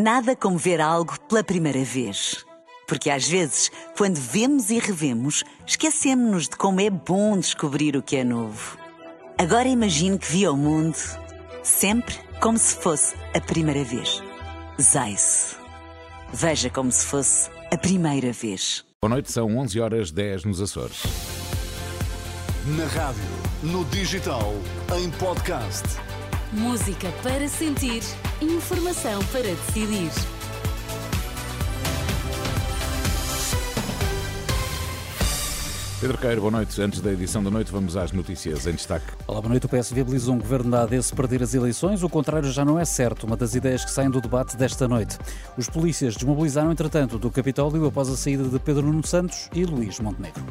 Nada como ver algo pela primeira vez. Porque às vezes, quando vemos e revemos, esquecemos-nos de como é bom descobrir o que é novo. Agora imagine que viu o mundo sempre como se fosse a primeira vez. Zais. Veja como se fosse a primeira vez. Boa noite, são 11 horas 10 nos Açores. Na rádio, no digital, em podcast. Música para sentir, informação para decidir. Pedro Queiro, boa noite. Antes da edição da noite, vamos às notícias em destaque. Olá, boa noite. O PS viabiliza um governo da AD se perder as eleições. O contrário já não é certo, uma das ideias que saem do debate desta noite. Os polícias desmobilizaram, entretanto, do Capitólio após a saída de Pedro Nuno Santos e Luís Montenegro.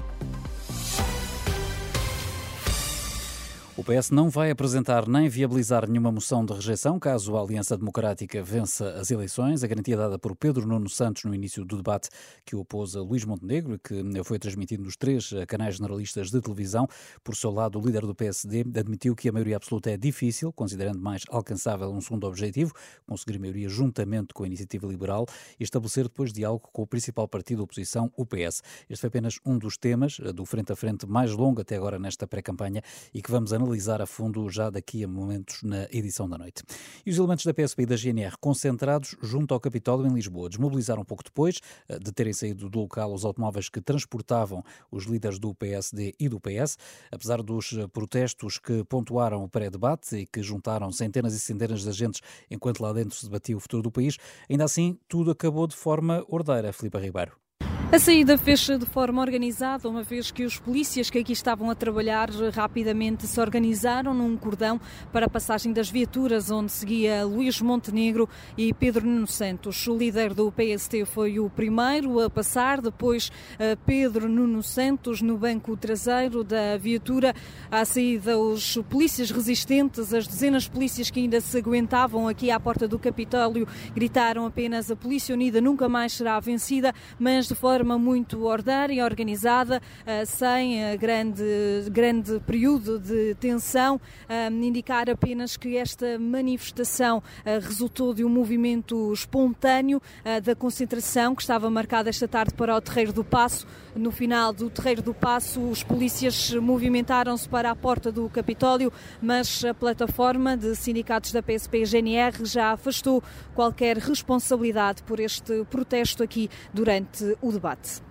O PS não vai apresentar nem viabilizar nenhuma moção de rejeição caso a Aliança Democrática vença as eleições. A garantia dada por Pedro Nuno Santos no início do debate que opôs a Luís Montenegro e que foi transmitido nos três canais generalistas de televisão. Por seu lado, o líder do PSD admitiu que a maioria absoluta é difícil, considerando mais alcançável um segundo objetivo, conseguir maioria juntamente com a Iniciativa Liberal e estabelecer depois diálogo com o principal partido da oposição, o PS. Este foi apenas um dos temas do frente a frente mais longo até agora nesta pré-campanha e que vamos analisar analisar a fundo já daqui a momentos na edição da noite. E os elementos da PSP e da GNR concentrados junto ao Capitólio em Lisboa desmobilizaram um pouco depois eh, de terem saído do local os automóveis que transportavam os líderes do PSD e do PS, apesar dos eh, protestos que pontuaram o pré-debate e que juntaram centenas e centenas de agentes enquanto lá dentro se debatia o futuro do país, ainda assim tudo acabou de forma ordeira, Filipe Ribeiro. A saída fez-se de forma organizada, uma vez que os polícias que aqui estavam a trabalhar rapidamente se organizaram num cordão para a passagem das viaturas, onde seguia Luís Montenegro e Pedro Nuno Santos. O líder do PST foi o primeiro a passar, depois eh, Pedro Nuno Santos no banco traseiro da viatura. À saída, os polícias resistentes, as dezenas de polícias que ainda se aguentavam aqui à porta do Capitólio, gritaram apenas a Polícia Unida nunca mais será vencida, mas de forma forma muito e organizada, eh, sem eh, grande, grande período de tensão, eh, indicar apenas que esta manifestação resultou de um movimento espontâneo da concentração que estava marcada esta tarde para o Terreiro do Passo. No final do Terreiro do Passo, os polícias movimentaram-se para a porta do Capitólio, mas a plataforma de sindicatos da PSP e GNR já afastou qualquer responsabilidade por este protesto aqui durante o debate debate.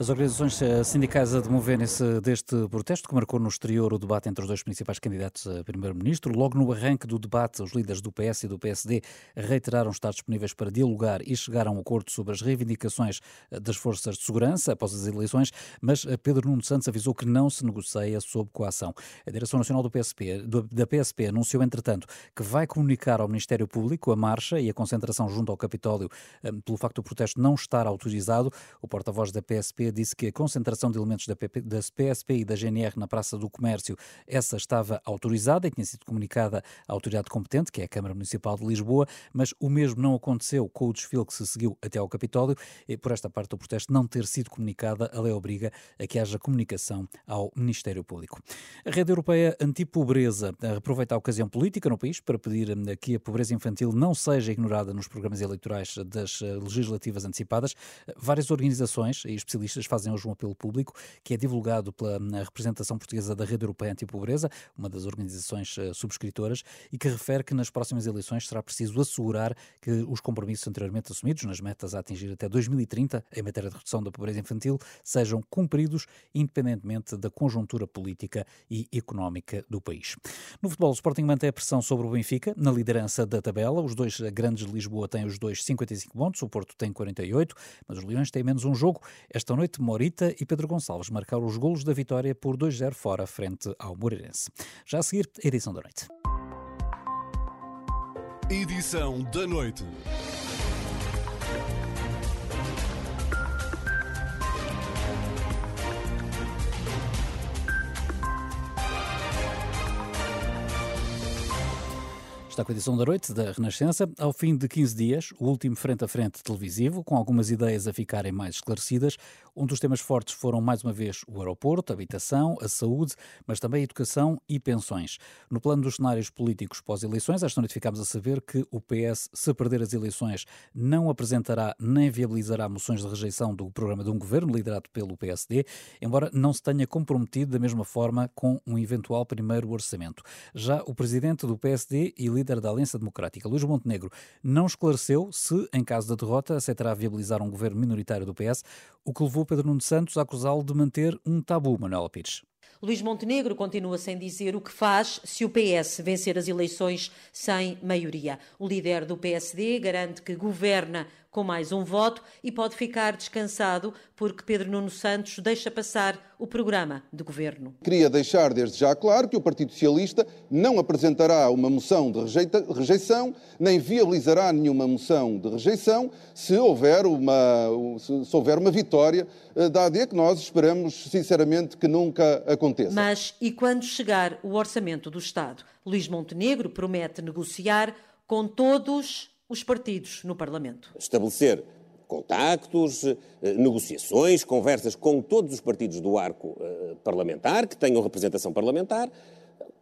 As organizações eh, sindicais a demoverem-se deste protesto, que marcou no exterior o debate entre os dois principais candidatos a primeiro-ministro. Logo no arranque do debate, os líderes do PS e do PSD reiteraram estar disponíveis para dialogar e chegar a um acordo sobre as reivindicações eh, das forças de segurança após as eleições, mas eh, Pedro Nuno Santos avisou que não se negocia sob coação. A Direção Nacional do PSP, da PSP anunciou, entretanto, que vai comunicar ao Ministério Público a marcha e a concentração junto ao Capitólio pelo facto do protesto não estar autorizado. O porta-voz da PSP disse que a concentração de elementos da, PP, da PSP e da GNR na Praça do Comércio, essa estava autorizada e tinha sido comunicada à autoridade competente, que é a Câmara Municipal de Lisboa, mas o mesmo não aconteceu com o desfile que se seguiu até ao Capitólio e por esta parte do protesto não ter sido comunicada, a lei obriga a que haja comunicação ao Ministério Público. A Rede Europeia Antipobreza aproveita a ocasião política no país para pedir hum, que a pobreza infantil não seja ignorada nos programas eleitorais das eh, legislativas antecipadas. Várias organizações e especialistas fazem hoje um apelo público que é divulgado pela hum, representação portuguesa da Rede Europeia Antipobreza, uma das organizações eh, subscritoras, e que refere que nas próximas eleições será preciso assegurar que os compromissos anteriormente assumidos nas metas a atingir até 2030 em matéria de redução da pobreza infantil sejam cumpridos independentemente da conjuntura política e económica do país. No futebol, o Sporting mantém a pressão sobre o Benfica na liderança da tabela. Os dois grandes de Lisboa têm os dois 55 pontos, o Porto tem 48, mas os Leões têm menos um jogo. Esta noite Morita e Pedro Gonçalves marcaram os golos da vitória por 2-0 fora, frente ao Moreirense. Já a seguir, edição da noite. Edição da noite. está com a edição da noite da Renascença. Ao fim de 15 dias, o último frente a frente televisivo, com algumas ideias a ficarem mais esclarecidas. Um dos temas fortes foram, mais uma vez, o aeroporto, a habitação, a saúde, mas também a educação e pensões. No plano dos cenários políticos pós-eleições, esta noite ficámos a saber que o PS, se perder as eleições, não apresentará nem viabilizará moções de rejeição do programa de um governo liderado pelo PSD, embora não se tenha comprometido da mesma forma com um eventual primeiro orçamento. Já o presidente do PSD e líder da Aliança Democrática, Luís Montenegro, não esclareceu se, em caso da derrota, aceitará viabilizar um governo minoritário do PS, o que levou Pedro Nuno Santos a acusá-lo de manter um tabu, Manuel Pires. Luís Montenegro continua sem dizer o que faz se o PS vencer as eleições sem maioria. O líder do PSD garante que governa com mais um voto e pode ficar descansado porque Pedro Nuno Santos deixa passar o programa de governo. Queria deixar desde já claro que o Partido Socialista não apresentará uma moção de rejeição, nem viabilizará nenhuma moção de rejeição se houver uma, se houver uma vitória eh, da AD, que nós esperamos sinceramente que nunca aconteça. Mas e quando chegar o orçamento do Estado? Luís Montenegro promete negociar com todos os partidos no Parlamento. Estabelecer contactos, eh, negociações, conversas com todos os partidos do arco eh, parlamentar, que tenham representação parlamentar,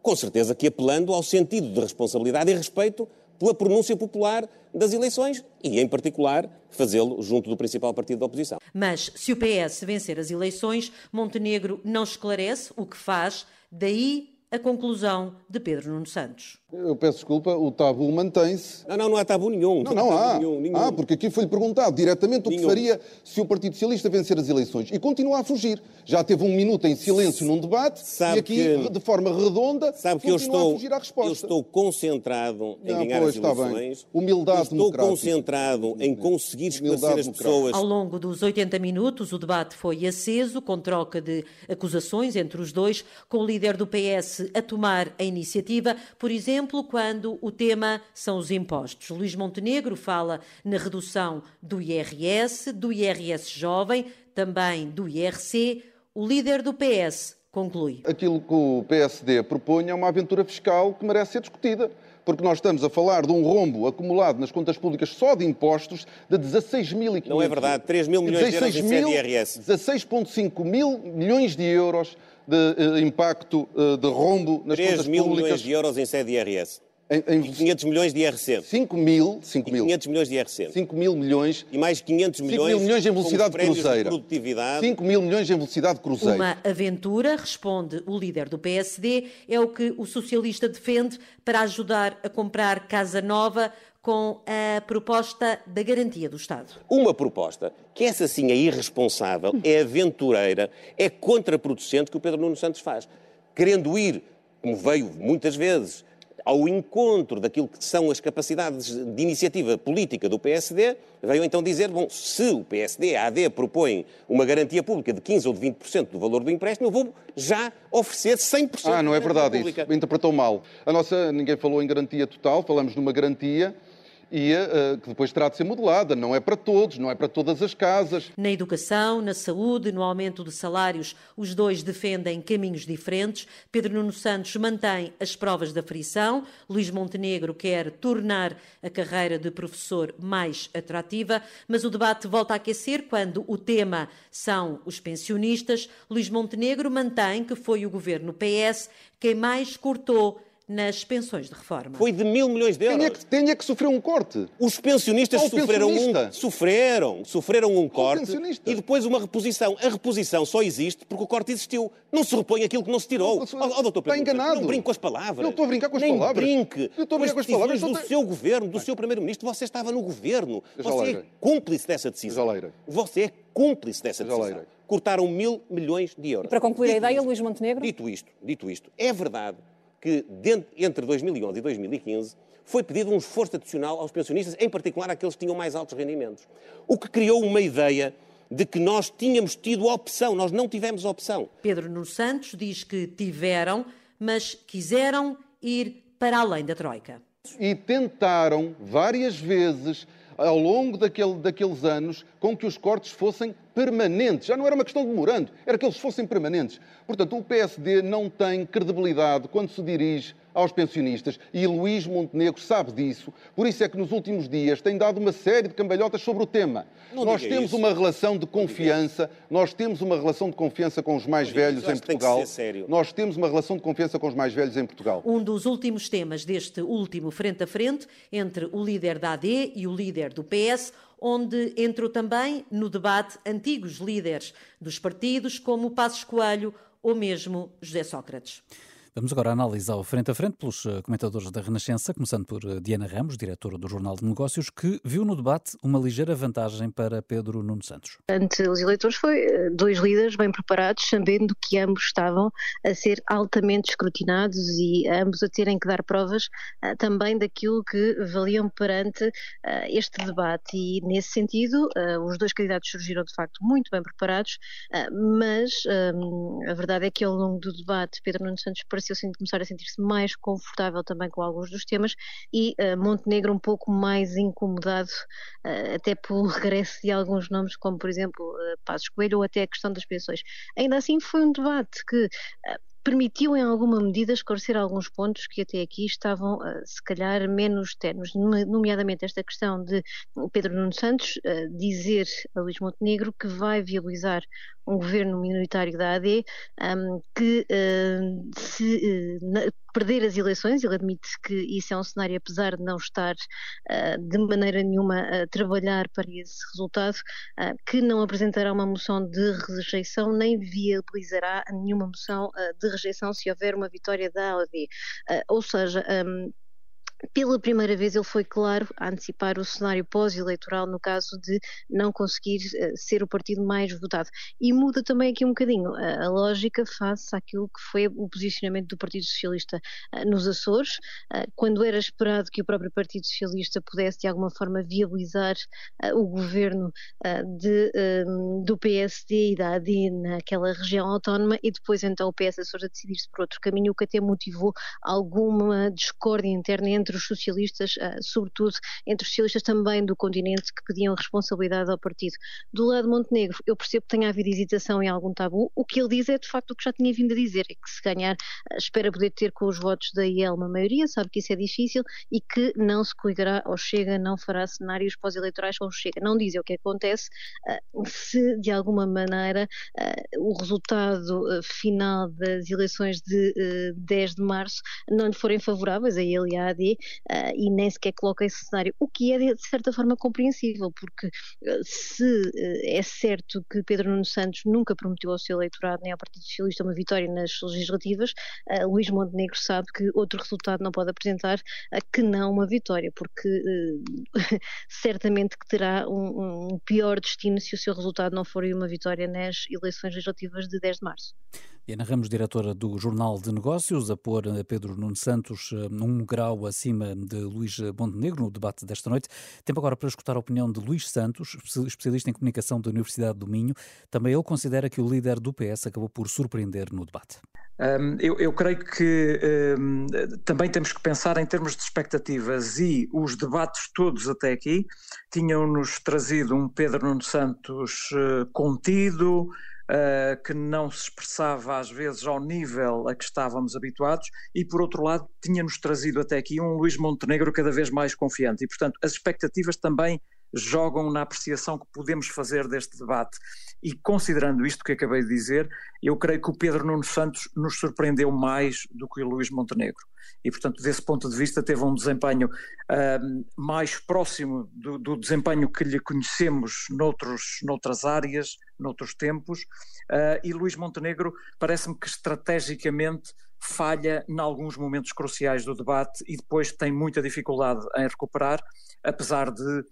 com certeza que apelando ao sentido de responsabilidade e respeito pela pronúncia popular das eleições e, em particular, fazê-lo junto do principal partido da oposição. Mas, se o PS vencer as eleições, Montenegro não esclarece o que faz, daí a conclusão de Pedro Nuno Santos. Eu peço desculpa, o tabu mantém-se. Não, não, não há tabu nenhum. Não, não há. Nenhum, nenhum. Ah, porque aqui foi-lhe perguntado diretamente o que faria se o Partido Socialista vencer as eleições. E continua a fugir. Já teve um minuto em silêncio num debate sabe e aqui, que, de forma redonda, sabe que eu estou, a fugir à resposta. Eu estou concentrado em ah, ganhar pois, as eleições. Humildade Estou concentrado em conseguir esclarecer as pessoas. Ao longo dos 80 minutos, o debate foi aceso, com troca de acusações entre os dois, com o líder do PS a tomar a iniciativa, por exemplo, quando o tema são os impostos. Luís Montenegro fala na redução do IRS, do IRS jovem, também do IRC. O líder do PS conclui. Aquilo que o PSD propõe é uma aventura fiscal que merece ser discutida porque nós estamos a falar de um rombo acumulado nas contas públicas só de impostos de 16.500... Não é verdade, 3 mil milhões de euros em IRS. 16,5 mil milhões de euros de uh, impacto uh, de rombo nas 3 contas mil públicas. milhões de euros em sede IRS. Em, em... E 500 milhões de IRC. 5 mil, 5 mil. 500 milhões de IRC. 5 mil milhões. E mais 500 milhões, 5 mil milhões em velocidade cruzeira. produtividade. 5 mil milhões em velocidade cruzeira. Uma aventura, responde o líder do PSD, é o que o socialista defende para ajudar a comprar casa nova com a proposta da garantia do Estado. Uma proposta que essa sim é irresponsável, é aventureira, é contraproducente que o Pedro Nuno Santos faz. Querendo ir, como veio muitas vezes, ao encontro daquilo que são as capacidades de iniciativa política do PSD, veio então dizer, bom, se o PSD, a AD, propõe uma garantia pública de 15% ou de 20% do valor do empréstimo, eu vou já oferecer 100% Ah, não é verdade pública. isso. Interpretou mal. A nossa, ninguém falou em garantia total, falamos numa garantia e uh, que depois terá de ser modelada. Não é para todos, não é para todas as casas. Na educação, na saúde, no aumento de salários, os dois defendem caminhos diferentes. Pedro Nuno Santos mantém as provas da frição. Luís Montenegro quer tornar a carreira de professor mais atrativa, mas o debate volta a aquecer quando o tema são os pensionistas. Luís Montenegro mantém que foi o governo PS quem mais cortou nas pensões de reforma. Foi de mil milhões de euros. Quem é que, é que sofreu um corte? Os pensionistas sofreram um, sofreram, sofreram um corte e depois uma reposição. A reposição só existe porque o corte existiu. Não se repõe aquilo que não se tirou. Oh, oh, doutor Pedro, está enganado. Não brinque com as palavras. Eu estou a brincar com as Nem palavras. brinque. Eu estou a brincar com as palavras. do seu governo, do seu primeiro-ministro. Você estava no governo. Você é cúmplice dessa decisão. Você é cúmplice dessa decisão. Cortaram mil milhões de euros. E para concluir a ideia, Luís Montenegro? Dito isto, dito isto, é verdade que entre 2011 e 2015 foi pedido um esforço adicional aos pensionistas, em particular àqueles que tinham mais altos rendimentos. O que criou uma ideia de que nós tínhamos tido opção, nós não tivemos opção. Pedro Nuno Santos diz que tiveram, mas quiseram ir para além da Troika. E tentaram várias vezes, ao longo daquele, daqueles anos, com que os cortes fossem permanentes. Já não era uma questão de morando, era que eles fossem permanentes. Portanto, o PSD não tem credibilidade quando se dirige aos pensionistas e Luís Montenegro sabe disso. Por isso é que nos últimos dias tem dado uma série de cambalhotas sobre o tema. Não nós temos isso. uma relação de confiança, nós temos uma relação de confiança com os mais Não velhos em Portugal. Nós temos uma relação de confiança com os mais velhos em Portugal. Um dos últimos temas deste último frente a frente entre o líder da AD e o líder do PS, onde entrou também no debate antigos líderes dos partidos, como Passos Coelho ou mesmo José Sócrates. Vamos agora analisar o frente a frente pelos eh, comentadores da Renascença, começando por eh, Diana Ramos, diretora do Jornal de Negócios, que viu no debate uma ligeira vantagem para Pedro Nuno Santos. Ante os eleitores foi eh, dois líderes bem preparados, sabendo que ambos estavam a ser altamente escrutinados e ambos a terem que dar provas também daquilo que valiam perante este debate. E nesse sentido, os dois candidatos surgiram de facto muito bem preparados, mas hum, a verdade é que ao longo do debate Pedro Nuno Santos pareceu sim começar a sentir-se mais confortável também com alguns dos temas e ah, Montenegro um pouco mais incomodado ah, até pelo regresso de alguns nomes, como por exemplo ah, Passos Coelho ou até a questão das pensões. Ainda assim foi um debate que ah, permitiu em alguma medida esclarecer alguns pontos que até aqui estavam ah, se calhar menos ternos, nomeadamente esta questão de Pedro Nuno Santos ah, dizer a Luís Montenegro que vai viabilizar um governo minoritário da AD que uh, se perder as eleições, ele admite que isso é um cenário, apesar de não estar uh, de maneira nenhuma a trabalhar para esse resultado, que não apresentará uma moção de rejeição nem viabilizará nenhuma moção de rejeição se houver uma vitória da AD. ou seja, um, pela primeira vez ele foi claro a antecipar o cenário pós-eleitoral no caso de não conseguir uh, ser o partido mais votado. E muda também aqui um bocadinho a, lógica face àquilo que foi o posicionamento do Partido Socialista uh, nos Açores, uh, quando era esperado que o próprio Partido Socialista pudesse de alguma forma viabilizar o governo de, do PSD e da AD naquela região autónoma e depois então o PS Açores a decidir-se por outro caminho, o que até motivou alguma discórdia interna entre entre os socialistas, sobretudo entre os socialistas também do continente, que pediam responsabilidade ao partido. Do lado de Montenegro, eu percebo que tenha havido hesitação em algum tabu. O que ele diz é de facto o que já tinha vindo a dizer, é que se ganhar, espera poder ter com os votos da IEL uma maioria, sabe que isso é difícil e que não se coligará ou chega, não fará cenários pós-eleitorais ou chega. Não diz o que acontece se de alguma maneira o resultado final das eleições de 10 de março não lhe forem favoráveis a ele e à AD, uh, e nem sequer coloca esse cenário, o que é de certa forma compreensível, porque uh, se uh, é certo que Pedro Nuno Santos nunca prometeu ao seu eleitorado nem ao Partido Socialista uma vitória nas legislativas, Luís Montenegro sabe que outro resultado não pode apresentar que não uma vitória, porque certamente que terá um, um pior destino se o seu resultado não for uma vitória nas eleições legislativas de 10 de março. Diana Ramos, diretora do Jornal de Negócios, a pôr Pedro Nuno Santos um grau acima de Luís Montenegro no debate desta noite. Tempo agora para escutar a opinião de Luís Santos, especialista em comunicação da Universidade do Minho. Também ele considera que o líder do PS acabou por surpreender no debate. Um, eu, eu, creio que um, também temos que pensar em termos de expectativas e os debates todos até aqui tinham-nos trazido um Pedro Nuno Santos uh, contido, Uh, que não se expressava às vezes ao nível a que estávamos habituados, e por outro lado tinha-nos trazido até aqui um Luís Montenegro cada vez mais confiante. E, portanto, as expectativas também jogam na apreciação que podemos fazer deste debate. E considerando isto que acabei de dizer, eu creio que o Pedro Nuno Santos nos surpreendeu mais do que o Luís Montenegro. E, portanto, desse ponto de vista, teve um desempenho uh, mais próximo do, do, desempenho que lhe conhecemos noutros, noutras áreas, noutros tempos. Uh, e Luís Montenegro parece-me que estrategicamente falha em alguns momentos cruciais do debate e depois tem muita dificuldade em recuperar, apesar de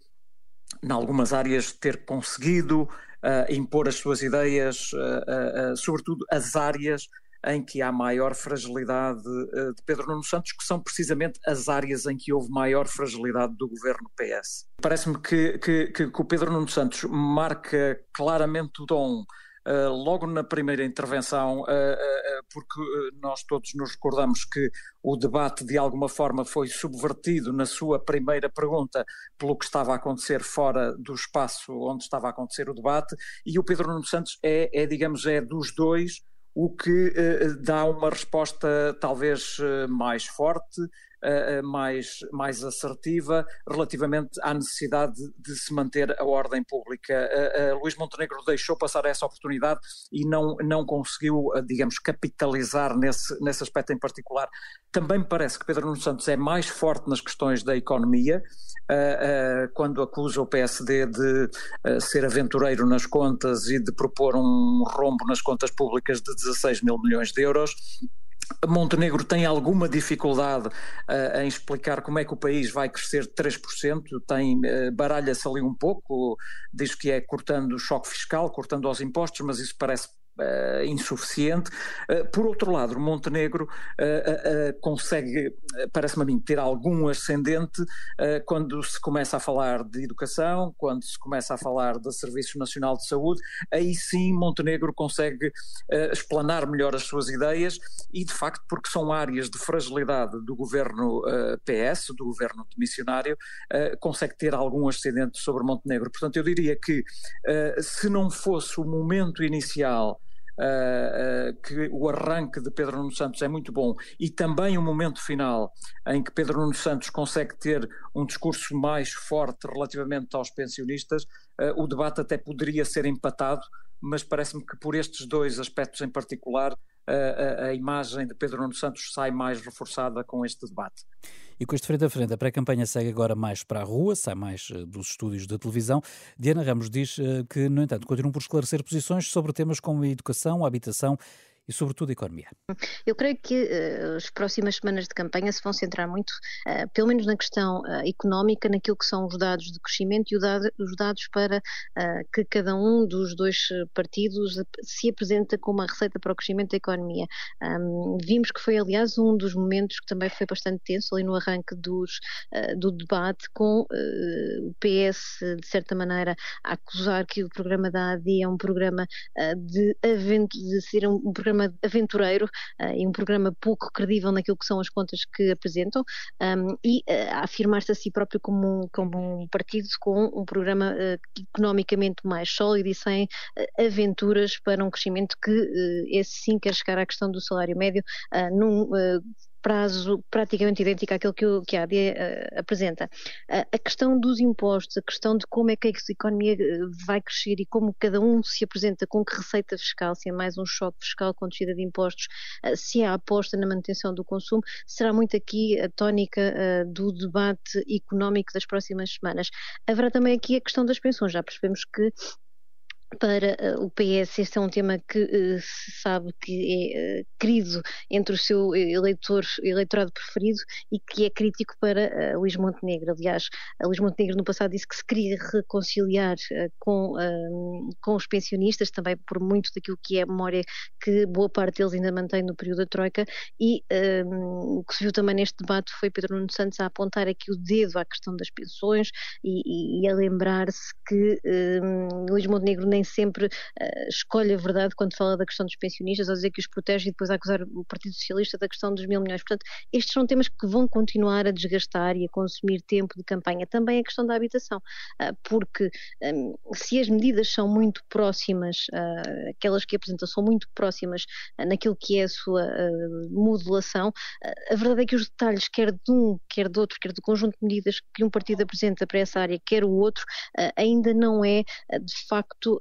em algumas áreas ter conseguido uh, impor as suas ideias, uh, sobretudo as áreas em que há maior fragilidade de Pedro Nuno Santos, que são precisamente as áreas em que houve maior fragilidade do governo PS. Parece-me que, que, que, o Pedro Nuno Santos marca claramente o tom logo na primeira intervenção, porque nós todos nos recordamos que o debate de alguma forma foi subvertido na sua primeira pergunta pelo que estava a acontecer fora do espaço onde estava a acontecer o debate, e o Pedro Nuno Santos é, é digamos, é dos dois o que dá uma resposta talvez mais forte, uh, mais, mais assertiva relativamente à necessidade de, se manter a ordem pública. Uh, Luís Montenegro deixou passar essa oportunidade e não, não conseguiu, digamos, capitalizar nesse, nesse aspecto em particular. Também me parece que Pedro Nuno Santos é mais forte nas questões da economia, quando acusa o PSD de ser aventureiro nas contas e de propor um rombo nas contas públicas de 16 mil milhões de euros. Montenegro tem alguma dificuldade uh, em explicar como é que o país vai crescer 3%, tem, uh, baralha-se ali um pouco, diz que é cortando o choque fiscal, cortando os impostos, mas isso parece Uh, insuficiente. Uh, por outro lado, Montenegro uh, consegue, parece-me a mim, ter algum ascendente quando se começa a falar de educação, quando se começa a falar do Serviço Nacional de Saúde, aí sim Montenegro consegue explanar melhor as suas ideias e, de facto, porque são áreas de fragilidade do governo PS, do governo de missionário, consegue ter algum ascendente sobre Montenegro. Portanto, eu diria que se não fosse o momento inicial uh, uh, que o arranque de Pedro Nuno Santos é muito bom. E também o momento final em que Pedro Nuno Santos consegue ter um discurso mais forte relativamente aos pensionistas, uh, o debate até poderia ser empatado, mas parece-me que por estes dois aspectos em particular a, a, imagem de Pedro Nuno Santos sai mais reforçada com este debate. E com este frente a frente, a pré-campanha segue agora mais para a rua, sai mais uh, dos estúdios de televisão. Diana Ramos diz uh, que, no entanto, continuam por esclarecer posições sobre temas como a educação, a habitação e, sobretudo, a economia? Eu creio que uh, as próximas semanas de campanha se vão centrar muito, uh, pelo menos na questão uh, económica, naquilo que são os dados de crescimento e dado, os dados para que cada um dos dois partidos se apresenta com uma receita para o crescimento da economia. Um, vimos que foi, aliás, um dos momentos que também foi bastante tenso ali no arranque dos, do debate, com o PS, de certa maneira, a acusar que o programa da AD é um programa de, de ser um, um programa programa aventureiro uh, e um programa pouco credível naquilo que são as contas que apresentam um, e uh, afirmar-se a si próprio como um, como um partido com um programa uh, economicamente mais sólido e sem aventuras para um crescimento que esse sim quer chegar à questão do salário médio num prazo praticamente idêntico àquele que, o, que a AD uh, apresenta. Uh, a questão dos impostos, a questão de como é que a economia eh, vai crescer e como cada um se apresenta com que receita fiscal, se é mais um choque fiscal com descida de impostos, uh, se é a aposta na manutenção do consumo, será muito aqui a tónica do debate económico das próximas semanas. Haverá também aqui a questão das pensões. Já percebemos que para uh, o PS este é um tema que uh, se sabe que é uh, querido entre o seu eleitor, eleitorado preferido e que é crítico para Luís Montenegro. Aliás, Luís Montenegro no passado disse que se queria reconciliar com, com os pensionistas, também por muito daquilo que é a memória que boa parte deles ainda mantém no período da Troika e o que se viu também neste debate foi Pedro Nuno Santos a apontar aqui o dedo à questão das pensões e, e a lembrar-se que Luís Montenegro nem nem sempre uh, escolhe a verdade quando fala da questão dos pensionistas, a dizer que os protege e depois acusar o Partido Socialista da questão dos mil milhões. Portanto, estes são temas que vão continuar a desgastar e a consumir tempo de campanha. Também a questão da habitação, uh, porque um, se as medidas são muito próximas, uh, aquelas que apresentam são muito próximas naquilo que é a sua modulação, a verdade é que os detalhes, quer de um, quer do outro, quer do conjunto de medidas que um partido apresenta para essa área, quer o outro, ainda não é de facto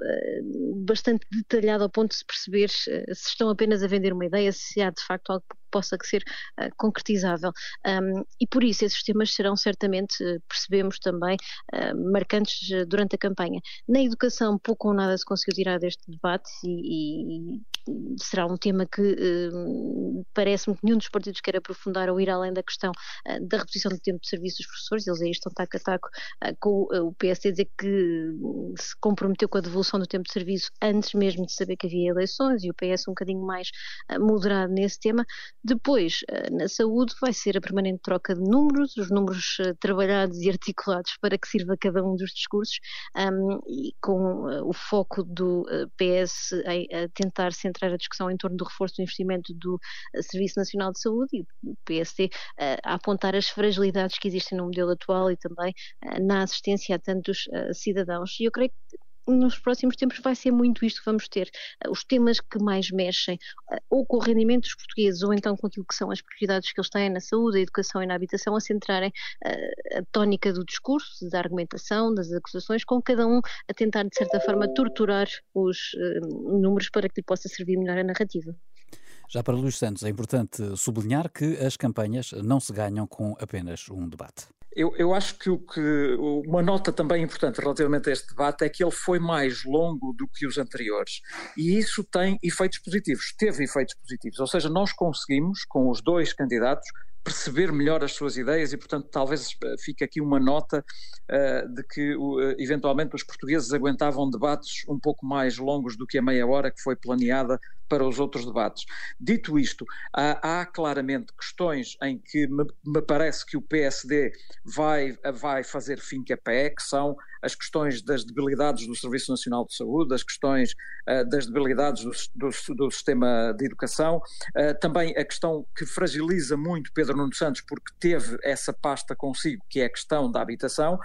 bastante detalhado ao ponto de se perceber eh, se estão apenas a vender uma ideia, se há de facto algo possa ser uh, concretizável. Um, e por isso esses temas serão certamente, uh, percebemos também, uh, marcantes durante a campanha. Na educação, pouco ou nada se conseguiu tirar deste debate e, e será um tema que parece-me que nenhum dos partidos quer aprofundar ou ir além da questão da reposição do tempo de serviço dos professores. Eles aí estão taco a taco com o PSD dizer que se comprometeu com a devolução do tempo de serviço antes mesmo de saber que havia eleições e o PS um bocadinho mais moderado nesse tema Depois, eh, na saúde, vai ser a permanente troca de números, os números eh, trabalhados e articulados para que sirva cada um dos discursos, um, e com uh, o foco do PS uh, tentar centrar a discussão em torno do reforço do investimento do Serviço Nacional de Saúde e o PSD a apontar as fragilidades que existem no modelo atual e também na assistência a tantos cidadãos. E eu creio que nos próximos tempos vai ser muito isto que vamos ter. Uh, os temas que mais mexem, uh, ou com o rendimento dos portugueses, ou então com aquilo que são as prioridades que eles têm na saúde, na educação e na habitação, a centrarem uh, a tónica do discurso, da argumentação, das acusações, com cada um a tentar, de certa forma, torturar os números para que lhe possa servir melhor a narrativa. Já para Luís Santos, é importante sublinhar que as campanhas não se ganham com apenas um debate. Eu, eu acho que, o que uma nota também importante relativamente a este debate é que ele foi mais longo do que os anteriores. E isso tem efeitos positivos, teve efeitos positivos, ou seja, nós conseguimos, com os dois candidatos, perceber melhor as suas ideias e, portanto, talvez eh, fique aqui uma nota uh, de que uh, eventualmente os portugueses aguentavam debates um pouco mais longos do que a meia hora que foi planeada para os outros debates. Dito isto, há, há claramente questões em que me, me, parece que o PSD vai, vai fazer fim que a pé, que são as questões das debilidades do Serviço Nacional de Saúde, as questões uh, das debilidades do, do, do, sistema de educação, uh, também a questão que fragiliza muito Pedro Nuno Santos, porque teve essa pasta consigo, que é a questão da habitação.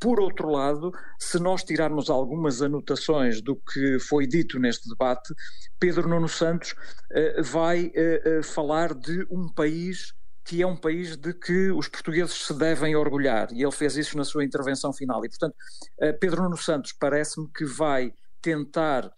Por outro lado, se nós tirarmos algumas anotações do que foi dito neste debate, Pedro Nuno Santos uh, vai falar de um país que é um país de que os portugueses se devem orgulhar, e ele fez isso na sua intervenção final. E, portanto, eh, Pedro Nuno Santos parece-me que vai tentar uh,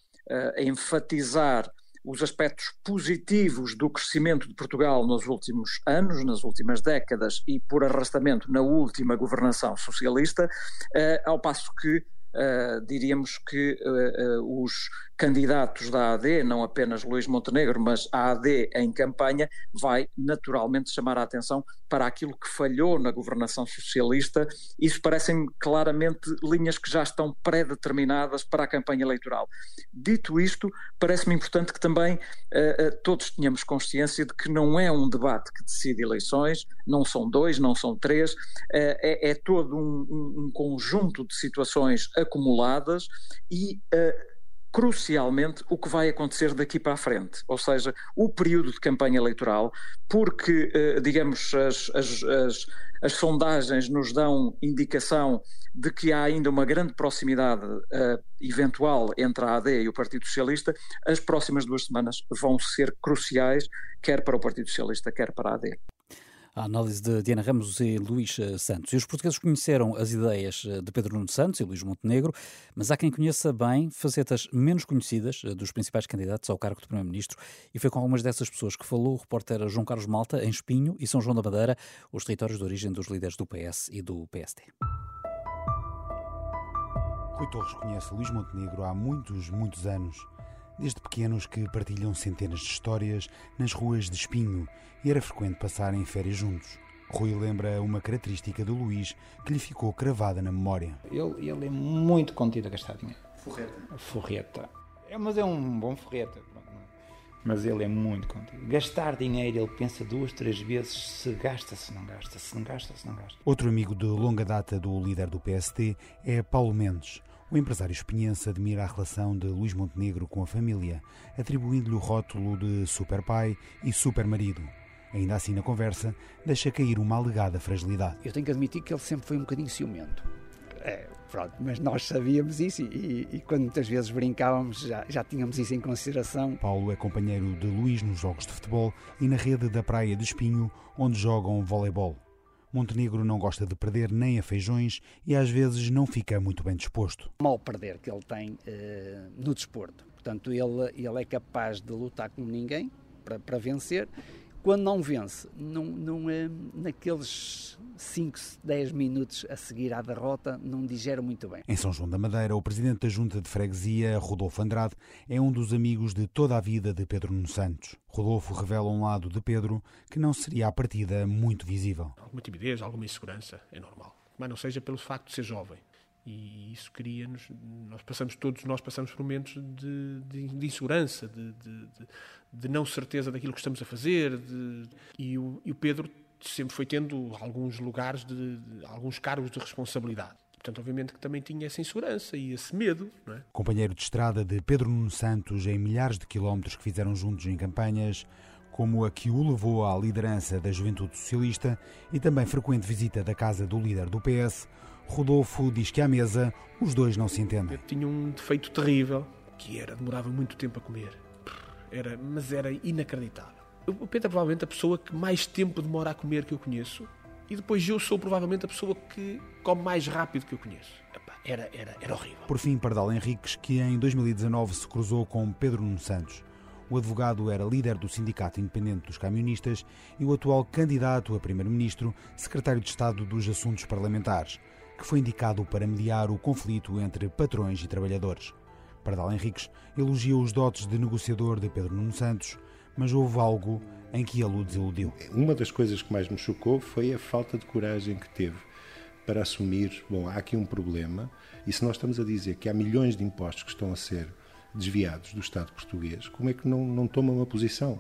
enfatizar os aspectos positivos do crescimento de Portugal nos últimos anos, nas últimas décadas e, por arrastamento, na última governação socialista, uh, ao passo que Uh, diríamos que uh, uh, os candidatos da AD, não apenas Luís Montenegro, mas a AD em campanha, vai naturalmente chamar a atenção para aquilo que falhou na governação socialista. Isso parecem claramente linhas que já estão pré-determinadas para a campanha eleitoral. Dito isto, parece-me importante que também uh, uh, todos tenhamos consciência de que não é um debate que decide eleições, não são dois, não são três, uh, é, é, todo um, um, um, conjunto de situações acumuladas e crucialmente o que vai acontecer daqui para a frente, ou seja, o período de campanha eleitoral, porque, eh, digamos, as, as, as, as sondagens nos dão indicação de que há ainda uma grande proximidade uh, eventual entre a AD e o Partido Socialista, as próximas duas semanas vão ser cruciais, quer para o Partido Socialista, quer para a AD a análise de Diana Ramos e Luís eh, Santos. E os portugueses conheceram as ideias eh, de Pedro Nuno Santos e Luís Montenegro, mas há quem conheça bem facetas menos conhecidas eh, dos principais candidatos ao cargo de Primeiro-Ministro e foi com algumas dessas pessoas que falou o repórter João Carlos Malta em Espinho e São João da Madeira, os territórios de origem dos líderes do PS e do PSD. Rui Torres conhece Luís Montenegro há muitos, muitos anos desde pequenos que partilham centenas de histórias nas ruas de Espinho e era frequente passarem férias juntos. Rui lembra uma característica do Luís que lhe ficou cravada na memória. Ele, ele é muito contido a gastar dinheiro. Forreta. Forreta. É, mas é um bom forreta. Mas ele é muito contido. Gastar dinheiro, ele pensa duas, três vezes se gasta, se não gasta, se não gasta, se não gasta. Outro amigo de longa data do líder do PST é Paulo Mendes. O empresário espinhense admira a relação de Luís Montenegro com a família, atribuindo-lhe o rótulo de super pai e super marido. Ainda assim, na conversa, deixa cair uma alegada fragilidade. Eu tenho que admitir que ele sempre foi um bocadinho ciumento. É, pronto, mas nós sabíamos isso e, e, e, quando muitas vezes brincávamos já, já tínhamos isso em consideração. Paulo é companheiro de Luís nos jogos de futebol e na rede da Praia de Espinho, onde jogam voleibol. Montenegro não gosta de perder nem a feijões e às vezes não fica muito bem disposto. Mal perder que ele tem uh, no desporto. Portanto, ele, ele é capaz de lutar como ninguém para, para vencer quando não vence, não, não, é, naqueles 5, 10 minutos a seguir à derrota, não digere muito bem. Em São João da Madeira, o presidente da Junta de Freguesia, Rodolfo Andrade, é um dos amigos de toda a vida de Pedro Nuno Santos. Rodolfo revela um lado de Pedro que não seria à partida muito visível. Alguma timidez, alguma insegurança, é normal. Mas não seja pelo facto de ser jovem. E isso cria-nos, nós passamos, todos nós passamos por momentos de, de, de insegurança, de, de, de, não certeza daquilo que estamos a fazer. E o, e, o, Pedro sempre foi tendo alguns lugares, de, alguns cargos de responsabilidade. Portanto, obviamente que também tinha essa insegurança e esse medo. É? Companheiro de estrada de Pedro Nuno Santos em milhares de quilómetros que fizeram juntos em campanhas, como a que o levou à liderança da Juventude Socialista e também frequente visita da casa do líder do PS, Rodolfo diz que à mesa os dois não se entendem. Eu tinha um defeito terrível, que era demorava muito tempo a comer. Era, mas era inacreditável. O Pedro é provavelmente a pessoa que mais tempo demora a comer que eu conheço e depois eu sou provavelmente a pessoa que come mais rápido que eu conheço. Epá, era, era, era horrível. Por fim, Pardal Henriques, que em 2019 se cruzou com Pedro Nuno Santos. O advogado era líder do Sindicato Independente dos Camionistas e o atual candidato a primeiro-ministro, secretário de Estado dos Assuntos Parlamentares, que foi indicado para mediar o conflito entre patrões e trabalhadores. Pardal Henriques elogia os dotes de negociador de Pedro Nuno Santos, mas houve algo em que ele o desiludiu. Uma das coisas que mais me chocou foi a falta de coragem que teve para assumir, bom, há aqui um problema, e se nós estamos a dizer que há milhões de impostos que estão a ser desviados do Estado português, como é que não, não toma uma posição?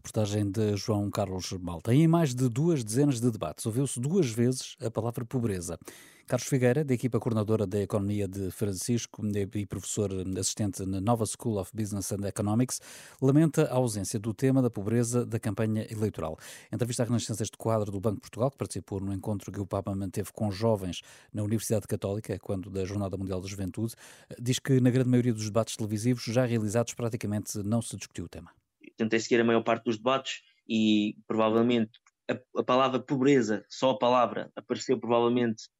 Reportagem de João Carlos Malta. Em mais de duas dezenas de debates, ouviu-se duas vezes a palavra pobreza. Carlos Figueira, da equipa coordenadora da Economia de Francisco e professor assistente na Nova School of Business and Economics, lamenta a ausência do tema da pobreza da campanha eleitoral. Entrevista à Renascença, este quadro do Banco de Portugal, que participou no encontro que o Papa manteve com jovens na Universidade Católica, quando da Jornada Mundial da Juventude, diz que na grande maioria dos debates televisivos já realizados praticamente não se discutiu o tema. Tentei seguir a maior parte dos debates e provavelmente a, a palavra pobreza, só a palavra, apareceu provavelmente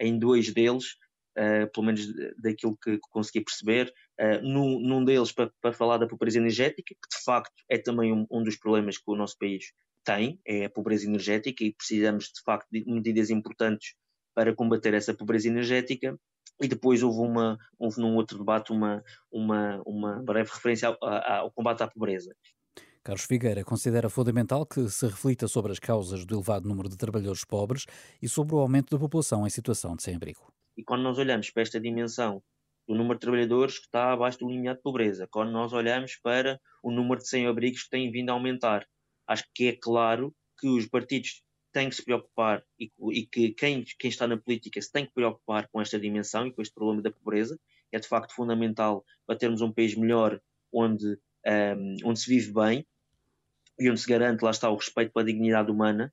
em dois deles, uh, pelo menos daquilo que, que consegui perceber, uh, num, num, deles para, para, falar da pobreza energética, que de facto é também um, um, dos problemas que o nosso país tem, é a pobreza energética, e precisamos de facto de medidas importantes para combater essa pobreza energética. E depois houve, uma, houve num outro debate uma, uma, uma breve referência ao, ao combate à pobreza. Carlos Figueira considera fundamental que se reflita sobre as causas do elevado número de trabalhadores pobres e sobre o aumento da população em situação de sem-abrigo. E quando nós olhamos para esta dimensão do número de trabalhadores que está abaixo do limiar de pobreza, quando nós olhamos para o número de sem-abrigos que tem vindo a aumentar, acho que é claro que os partidos têm que se preocupar e, e que quem, quem, está na política se tem que preocupar com esta dimensão e com este problema da pobreza. É de facto fundamental para termos um país melhor onde, um, onde se vive bem e onde se garante, lá está, o respeito pela dignidade humana.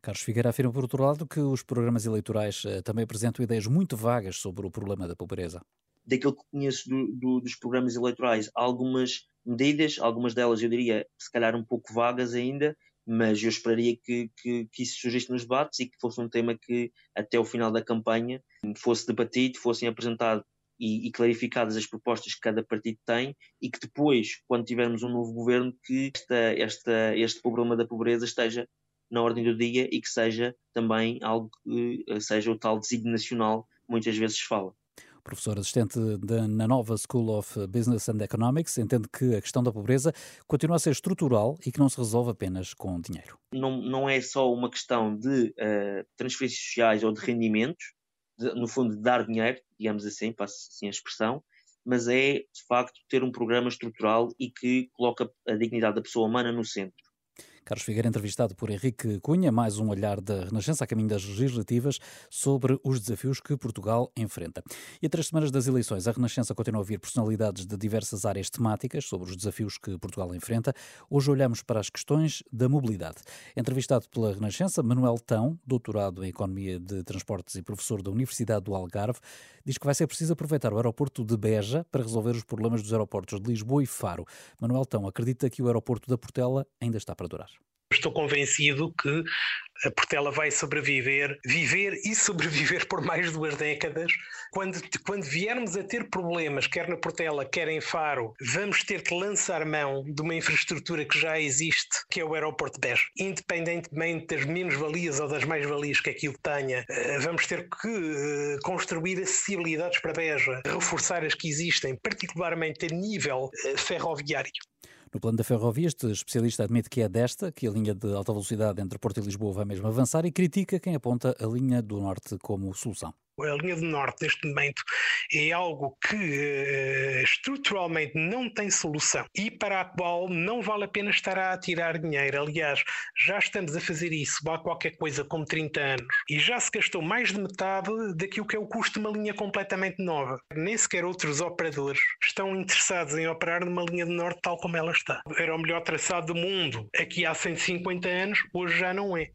Carlos Figueira afirma, por outro lado, que os programas eleitorais eh, também apresentam ideias muito vagas sobre o problema da pobreza. Daquilo que conheço do, do, dos programas eleitorais, algumas medidas, algumas delas eu diria se calhar um pouco vagas ainda, mas eu esperaria que, que, que, isso surgisse nos debates e que fosse um tema que até o final da campanha fosse debatido, fossem apresentados e, e, clarificadas as propostas que cada partido tem e que depois, quando tivermos um novo governo, que esta, esta, este problema da pobreza esteja na ordem do dia e que seja também algo que eh, seja o tal designo nacional que muitas vezes fala. Professor assistente de, na nova School of Business and Economics, entende que a questão da pobreza continua a ser estrutural e que não se resolve apenas com dinheiro. Não, não é só uma questão de uh, transferências sociais ou de rendimentos, no fundo, dar dinheiro, digamos assim, passo assim a expressão, mas é, de facto, ter um programa estrutural e que coloca a dignidade da pessoa humana no centro. Carlos Figueira, entrevistado por Henrique Cunha, mais um olhar da Renascença a caminho das legislativas sobre os desafios que Portugal enfrenta. E a três semanas das eleições, a Renascença continua a ouvir personalidades de diversas áreas temáticas sobre os desafios que Portugal enfrenta. Hoje olhamos para as questões da mobilidade. Entrevistado pela Renascença, Manuel Tão, doutorado em Economia de Transportes e professor da Universidade do Algarve, diz que vai ser preciso aproveitar o aeroporto de Beja para resolver os problemas dos aeroportos de Lisboa e Faro. Manuel Tão acredita que o aeroporto da Portela ainda está para durar. Estou convencido que a Portela vai sobreviver, viver e sobreviver por mais duas décadas. Quando, quando viermos a ter problemas, quer na Portela, quer em Faro, vamos ter que lançar mão de uma infraestrutura que já existe, que é o aeroporto de Beja. Independentemente das menos-valias ou das mais-valias que aquilo tenha, eh, vamos ter que eh, construir acessibilidades para Beja, reforçar as que existem, particularmente a nível eh, ferroviário. No plano da ferrovia, este especialista admite que é desta que a linha de alta velocidade entre Porto e Lisboa vai mesmo avançar e critica quem aponta a linha do Norte como solução. A linha do Norte, neste momento, é algo que uh, estruturalmente não tem solução e para a qual não vale a pena estar a atirar dinheiro. Aliás, já estamos a fazer isso há qualquer coisa como 30 anos e já se gastou mais de metade daquilo que é o custo de uma linha completamente nova. Nem sequer outros operadores estão interessados em operar numa linha do Norte tal como ela está. Era o melhor traçado do mundo aqui há 150 anos, hoje já não é.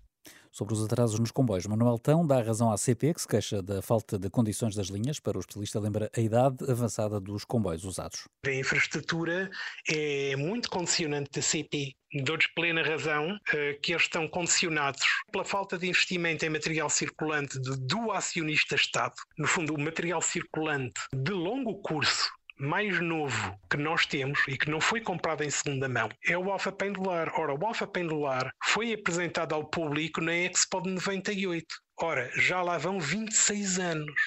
Sobre os atrasos nos comboios, Manuel Tão dá razão à CP, que se queixa da falta de condições das linhas. Para o especialista, lembra a idade avançada dos comboios usados. A infraestrutura é muito condicionante da CP. Dou-lhes plena razão eh, que eles estão condicionados pela falta de investimento em material circulante do acionista Estado. No fundo, o material circulante de longo curso mais novo que nós temos e que não foi comprado em segunda mão é o Alfa Pendular. Ora, o Alfa Pendular foi apresentado ao público na Expo de 98. Ora, já lá vão 26 anos.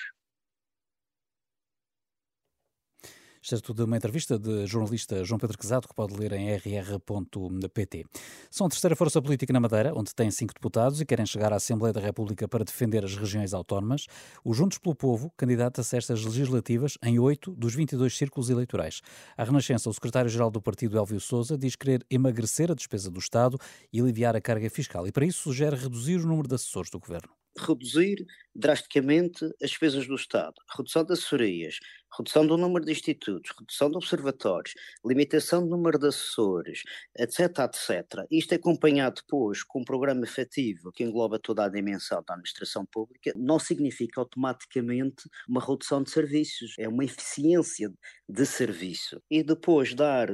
Excerto de uma entrevista de jornalista João Pedro Quezado, que pode ler em rr.pt. São a terceira força política na Madeira, onde tem cinco deputados e querem chegar à Assembleia da República para defender as regiões autónomas. O Juntos pelo Povo candidata-se a estas legislativas em oito dos 22 círculos eleitorais. A Renascença, o secretário-geral do partido, Elvio Souza, diz querer emagrecer a despesa do Estado e aliviar a carga fiscal e, para isso, sugere reduzir o número de assessores do governo reduzir drasticamente as despesas do Estado, redução de assessorias, redução do número de institutos, redução de observatórios, limitação do número de assessores, etc, etc. Isto é acompanhado depois com um programa efetivo que engloba toda a dimensão da administração pública, não significa automaticamente uma redução de serviços, é uma eficiência de serviço. E depois dar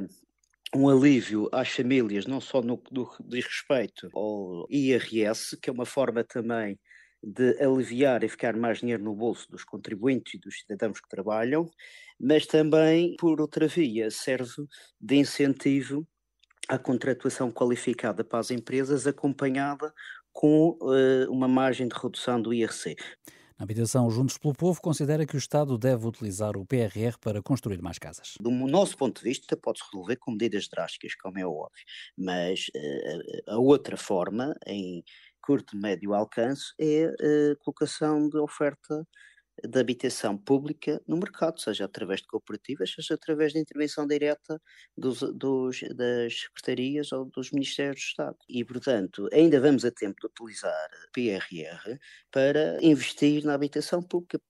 um alívio às famílias, não só no, no diz respeito ao IRS, que é uma forma também de aliviar e ficar mais dinheiro no bolso dos contribuintes e dos cidadãos que trabalham, mas também, por outra via, serve de incentivo à contratuação qualificada para as empresas, acompanhada com uh, uma margem de redução do IRC. Na habitação Juntos pelo Povo considera que o Estado deve utilizar o PRR para construir mais casas. Do nosso ponto de vista, pode-se resolver com medidas drásticas, como é óbvio, mas uh, a outra forma, em curto, médio alcance é a colocação de oferta de habitação pública no mercado, seja através de cooperativas, seja através de intervenção direta dos, dos, das secretarias ou dos Ministérios de Estado. E, portanto, ainda vamos a tempo de utilizar PRR para investir na habitação pública.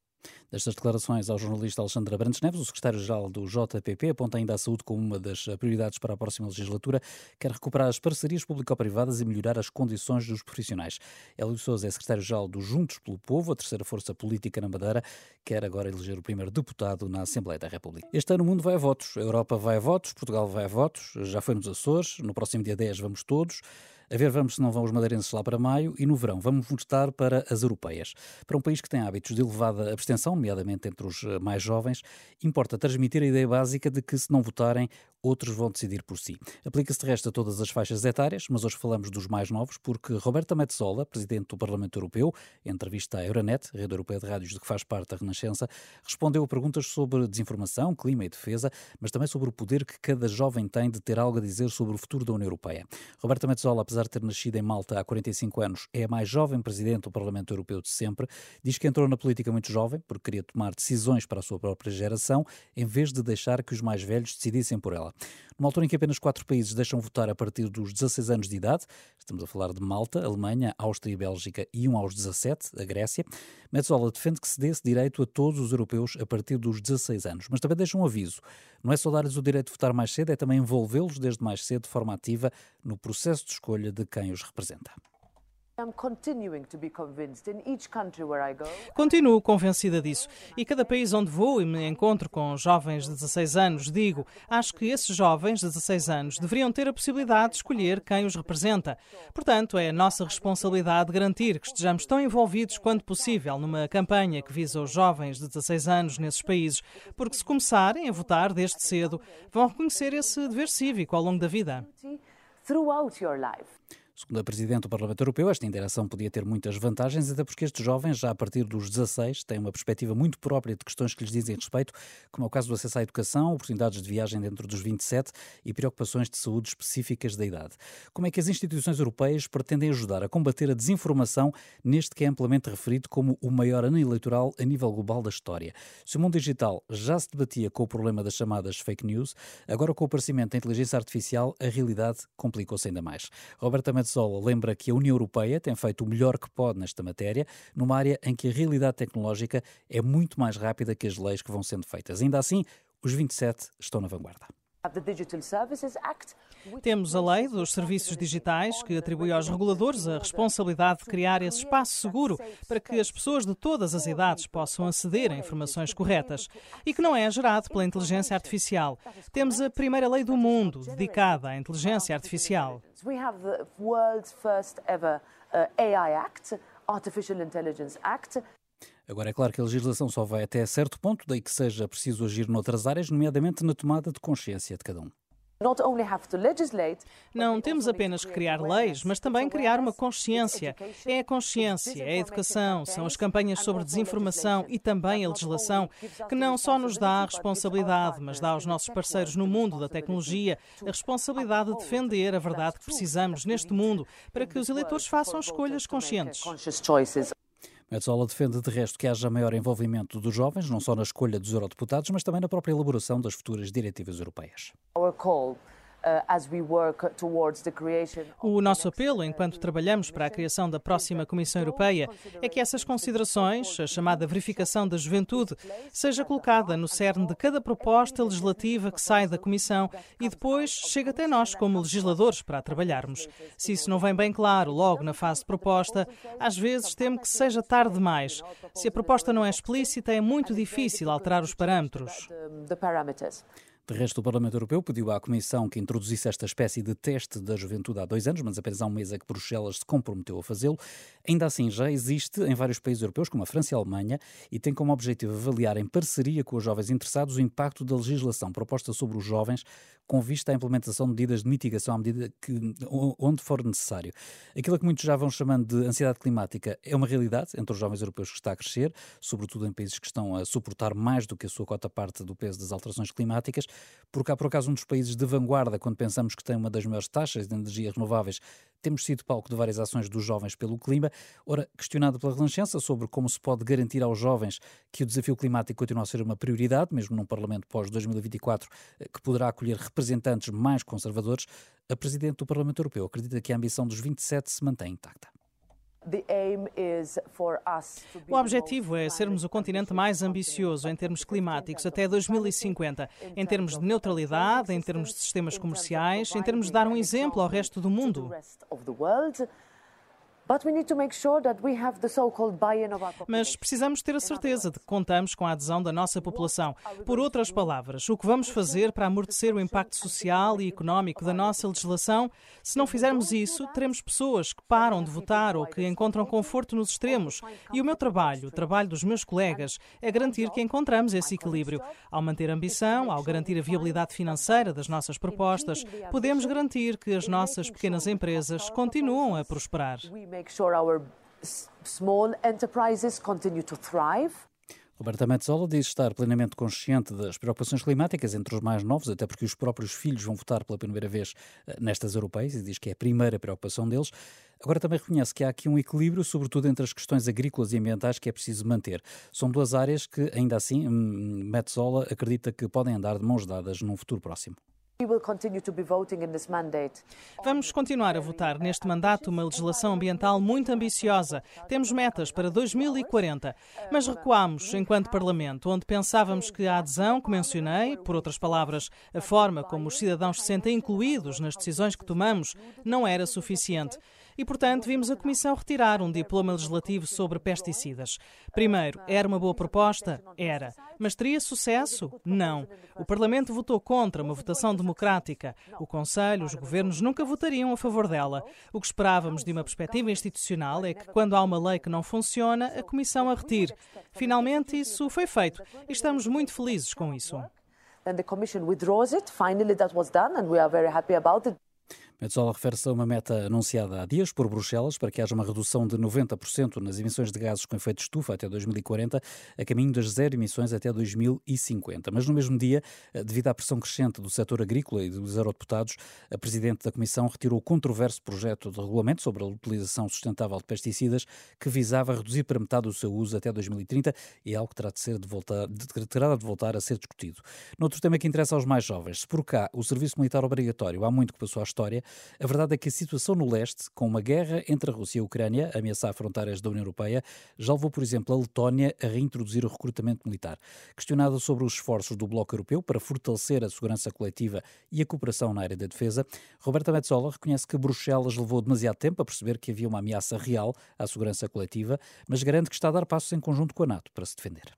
Destas declarações ao jornalista Alexandre Abrantes Neves, o secretário-geral do JPP aponta ainda a saúde como uma das prioridades para a próxima legislatura, quer recuperar as parcerias público-privadas e melhorar as condições dos profissionais. Hélio Sousa é secretário-geral do Juntos pelo Povo, a terceira força política na Madeira, quer agora eleger o primeiro deputado na Assembleia da República. Este ano o mundo vai a votos, a Europa vai a votos, Portugal vai a votos, já foi nos Açores, no próximo dia 10 vamos todos. A ver, vamos se não vão os madeirenses lá para maio e no verão vamos votar para as europeias. Para um país que tem hábitos de elevada abstenção, nomeadamente entre os eh, mais jovens, importa transmitir a ideia básica de que se não votarem, outros vão decidir por si. Aplica-se de resto a todas as faixas etárias, mas hoje falamos dos mais novos porque Roberta Metsola, presidente do Parlamento Europeu, em entrevista à Euronet, rede europeia de rádios de que faz parte a Renascença, respondeu a perguntas sobre desinformação, clima e defesa, mas também sobre o poder que cada jovem tem de ter algo a dizer sobre o futuro da União Europeia. Roberta Metsola, apesar de ter nascido em Malta há 45 anos, é a mais jovem presidente do Parlamento Europeu de sempre. Diz que entrou na política muito jovem, porque queria tomar decisões para a sua própria geração, em vez de deixar que os mais velhos decidissem por ela. Numa altura em que apenas quatro países deixam votar a partir dos 16 anos de idade, estamos a falar de Malta, Alemanha, Áustria e Bélgica e um aos 17, a Grécia, Metzola defende que se dê esse direito a todos os europeus a partir dos 16 anos. Mas também deixa um aviso. Não é só dar-lhes o direito de votar mais cedo, é também envolvê-los desde mais cedo de forma ativa no processo de escolha de quem os representa. Continuo convencida disso. E cada país onde vou e me encontro com jovens de 16 anos, digo, acho que esses jovens de 16 anos deveriam ter a possibilidade de escolher quem os representa. Portanto, é a nossa responsabilidade garantir que estejamos tão envolvidos quanto possível numa campanha que visa os jovens de 16 anos nesses países, porque se começarem a votar desde cedo, vão reconhecer esse dever cívico ao longo da vida. Segundo a Presidente do Parlamento Europeu, esta interação podia ter muitas vantagens, até porque estes jovens, já a partir dos 16, têm uma perspectiva muito própria de questões que lhes dizem respeito, como é o caso do acesso à educação, oportunidades de viagem dentro dos 27 e preocupações de saúde específicas da idade. Como é que as instituições europeias pretendem ajudar a combater a desinformação neste que é amplamente referido como o maior ano eleitoral a nível global da história? Se o mundo digital já se debatia com o problema das chamadas fake news, agora com o aparecimento da inteligência artificial, a realidade complicou-se ainda mais. Roberta Metzola lembra que a União Europeia tem feito o melhor que pode nesta matéria, numa área em que a realidade tecnológica é muito mais rápida que as leis que vão sendo feitas. Ainda assim, os 27 estão na vanguarda. Temos a lei dos serviços digitais que atribui aos reguladores a responsabilidade de criar esse espaço seguro para que as pessoas de todas as idades possam aceder a informações corretas e que não é gerado pela inteligência artificial. Temos a primeira lei do mundo dedicada à inteligência artificial. Agora, é claro que a legislação só vai até certo ponto, daí que seja preciso agir noutras áreas, nomeadamente na tomada de consciência de cada um. Não temos apenas que criar leis, mas também criar uma consciência. É a consciência, é a educação, são as campanhas sobre desinformação e também a legislação que não só nos dá a responsabilidade, mas dá aos nossos parceiros no mundo da tecnologia a responsabilidade de defender a verdade que precisamos neste mundo para que os eleitores façam escolhas conscientes. Metzola defende, de resto, que haja maior envolvimento dos jovens, não só na escolha dos eurodeputados, mas também na própria elaboração das futuras diretivas europeias. O nosso apelo, enquanto trabalhamos para a criação da próxima Comissão Europeia, é que essas considerações, a chamada verificação da juventude, seja colocada no cerne de cada proposta legislativa que sai da Comissão e depois chega até nós como legisladores para a trabalharmos. Se isso não vem bem claro logo na fase de proposta, às vezes temo que seja tarde demais. Se a proposta não é explícita, é muito difícil alterar os parâmetros. De resto, o Parlamento Europeu pediu à Comissão que introduzisse esta espécie de teste da juventude há dois anos, mas apenas há um mês é que Bruxelas se comprometeu a fazê-lo. Ainda assim, já existe em vários países europeus, como a França e a Alemanha, e tem como objetivo avaliar em parceria com os jovens interessados o impacto da legislação proposta sobre os jovens com vista à implementação de medidas de mitigação à medida que, onde for necessário. Aquilo que muitos já vão chamando de ansiedade climática é uma realidade entre os jovens europeus que está a crescer, sobretudo em países que estão a suportar mais do que a sua cota parte do peso das alterações climáticas porque há por acaso um dos países de vanguarda quando pensamos que tem uma das maiores taxas de energias renováveis. Temos sido palco de várias ações dos jovens pelo clima. Ora, questionado pela Renascença sobre como se pode garantir aos jovens que o desafio climático continua a ser uma prioridade, mesmo num Parlamento pós-2024 eh, que poderá acolher representantes mais conservadores, a Presidente do Parlamento Europeu acredita que a ambição dos 27 se mantém intacta. O objetivo é sermos o continente mais ambicioso em termos climáticos até 2050, em termos de neutralidade, em termos de sistemas comerciais, em termos de dar um exemplo ao resto do mundo. Mas precisamos ter a certeza de que contamos com a adesão da nossa população. Por outras palavras, o que vamos fazer para amortecer o impacto social e económico da nossa legislação? Se não fizermos isso, teremos pessoas que param de votar ou que encontram conforto nos extremos. E o meu trabalho, o trabalho dos meus colegas, é garantir que encontramos esse equilíbrio. Ao manter ambição, ao garantir a viabilidade financeira das nossas propostas, podemos garantir que as nossas pequenas empresas continuam a prosperar make sure our small enterprises continue to thrive. Roberta Metzola diz estar plenamente consciente das preocupações climáticas entre os mais novos, até porque os próprios filhos vão votar pela primeira vez eh, nestas europeias e diz que é a primeira preocupação deles. Agora também reconhece que há aqui um equilíbrio, sobretudo entre as questões agrícolas e ambientais, que é preciso manter. São duas áreas que, ainda assim, hum, Metzola acredita que podem andar de mãos dadas num futuro próximo. Vamos continuar a votar neste mandato uma legislação ambiental muito ambiciosa. Temos metas para 2040, mas recuamos enquanto Parlamento, onde pensávamos que a adesão que mencionei, por outras palavras, a forma como os cidadãos se sentem incluídos nas decisões que tomamos, não era suficiente e, portanto, vimos a Comissão retirar um diploma legislativo sobre pesticidas. Primeiro, era uma boa proposta? Era. Mas teria sucesso? Não. O Parlamento votou contra uma votação democrática. O Conselho, os governos nunca votariam a favor dela. O que esperávamos de uma perspectiva institucional é que, quando há uma lei que não funciona, a Comissão a retire. Finalmente, isso foi feito e estamos muito felizes com isso. Then the Commission withdraws it. Finally, that was done, and we are very happy about it. Metzola refere-se a uma meta anunciada há dias por Bruxelas para que haja uma redução de 90% nas emissões de gases com efeito estufa até 2040, a caminho das zero emissões até 2050. Mas no mesmo dia, devido à pressão crescente do setor agrícola e dos eurodeputados, a Presidente da Comissão retirou o controverso projeto de regulamento sobre a utilização sustentável de pesticidas que visava reduzir para metade o seu uso até 2030 e é algo que terá de, ser de, voltar, de, terá de voltar a ser discutido. Noutro tema que interessa aos mais jovens, se por cá o serviço militar obrigatório há muito que passou à história, a verdade é que a situação no leste, com uma guerra entre a Rússia e a Ucrânia a ameaçar fronteiras da União Europeia, já levou, por exemplo, a Letónia a reintroduzir o recrutamento militar. Questionada sobre os esforços do Bloco Europeu para fortalecer a segurança coletiva e a cooperação na área da defesa, Roberta Metsola reconhece que Bruxelas levou demasiado tempo a perceber que havia uma ameaça real à segurança coletiva, mas garante que está a dar passos em conjunto com a NATO para se defender.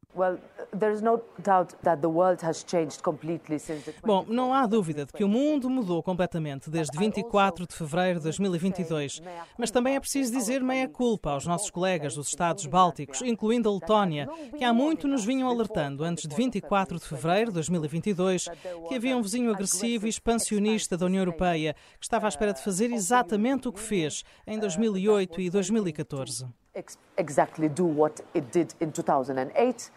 Bom, não há dúvida de que o mundo mudou completamente desde 24 de fevereiro de 2022. Mas também é preciso dizer meia culpa aos nossos colegas dos Estados Bálticos, incluindo a Letónia, que há muito nos vinham alertando antes de 24 de fevereiro de 2022 que havia um vizinho agressivo e expansionista da União Europeia que estava à espera de fazer exatamente o que fez em 2008 e 2014. Exactly do what it did in 2008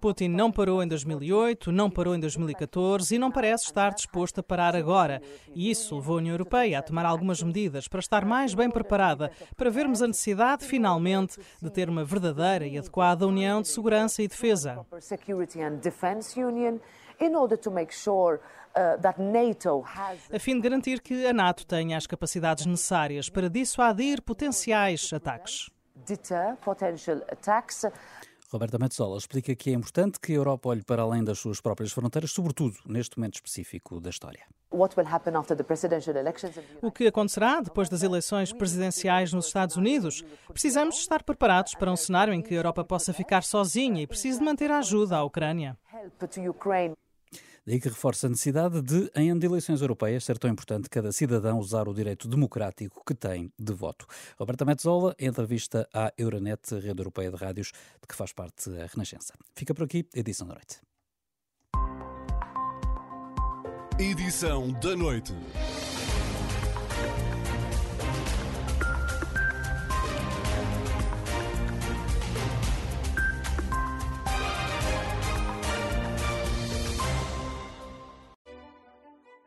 Putin não parou em 2008, não parou em 2014 e não parece estar disposto a parar agora. E isso levou a União Europeia a tomar algumas medidas para estar mais bem preparada para vermos a necessidade, finalmente, de ter uma verdadeira e adequada União de Segurança e Defesa. Uh, a fim de garantir que a NATO tenha as capacidades necessárias para dissuadir potenciais ataques deter potential attacks. Roberta Metzola explica que é importante que a Europa olhe para além das suas próprias fronteiras, sobretudo neste momento específico da história. O que acontecerá depois das eleições presidenciais nos Estados Unidos? Precisamos estar preparados para um cenário em que a Europa possa ficar sozinha e precise de manter a ajuda à Ucrânia. Daí que reforça a necessidade de, em ano de eleições europeias, ser tão importante cada cidadão usar o direito democrático que tem de voto. Roberta Metzola, entrevista à Euronet, Rede Europeia de Rádios, de que faz parte a Renascença. Fica por aqui, edição da noite. Edição da noite.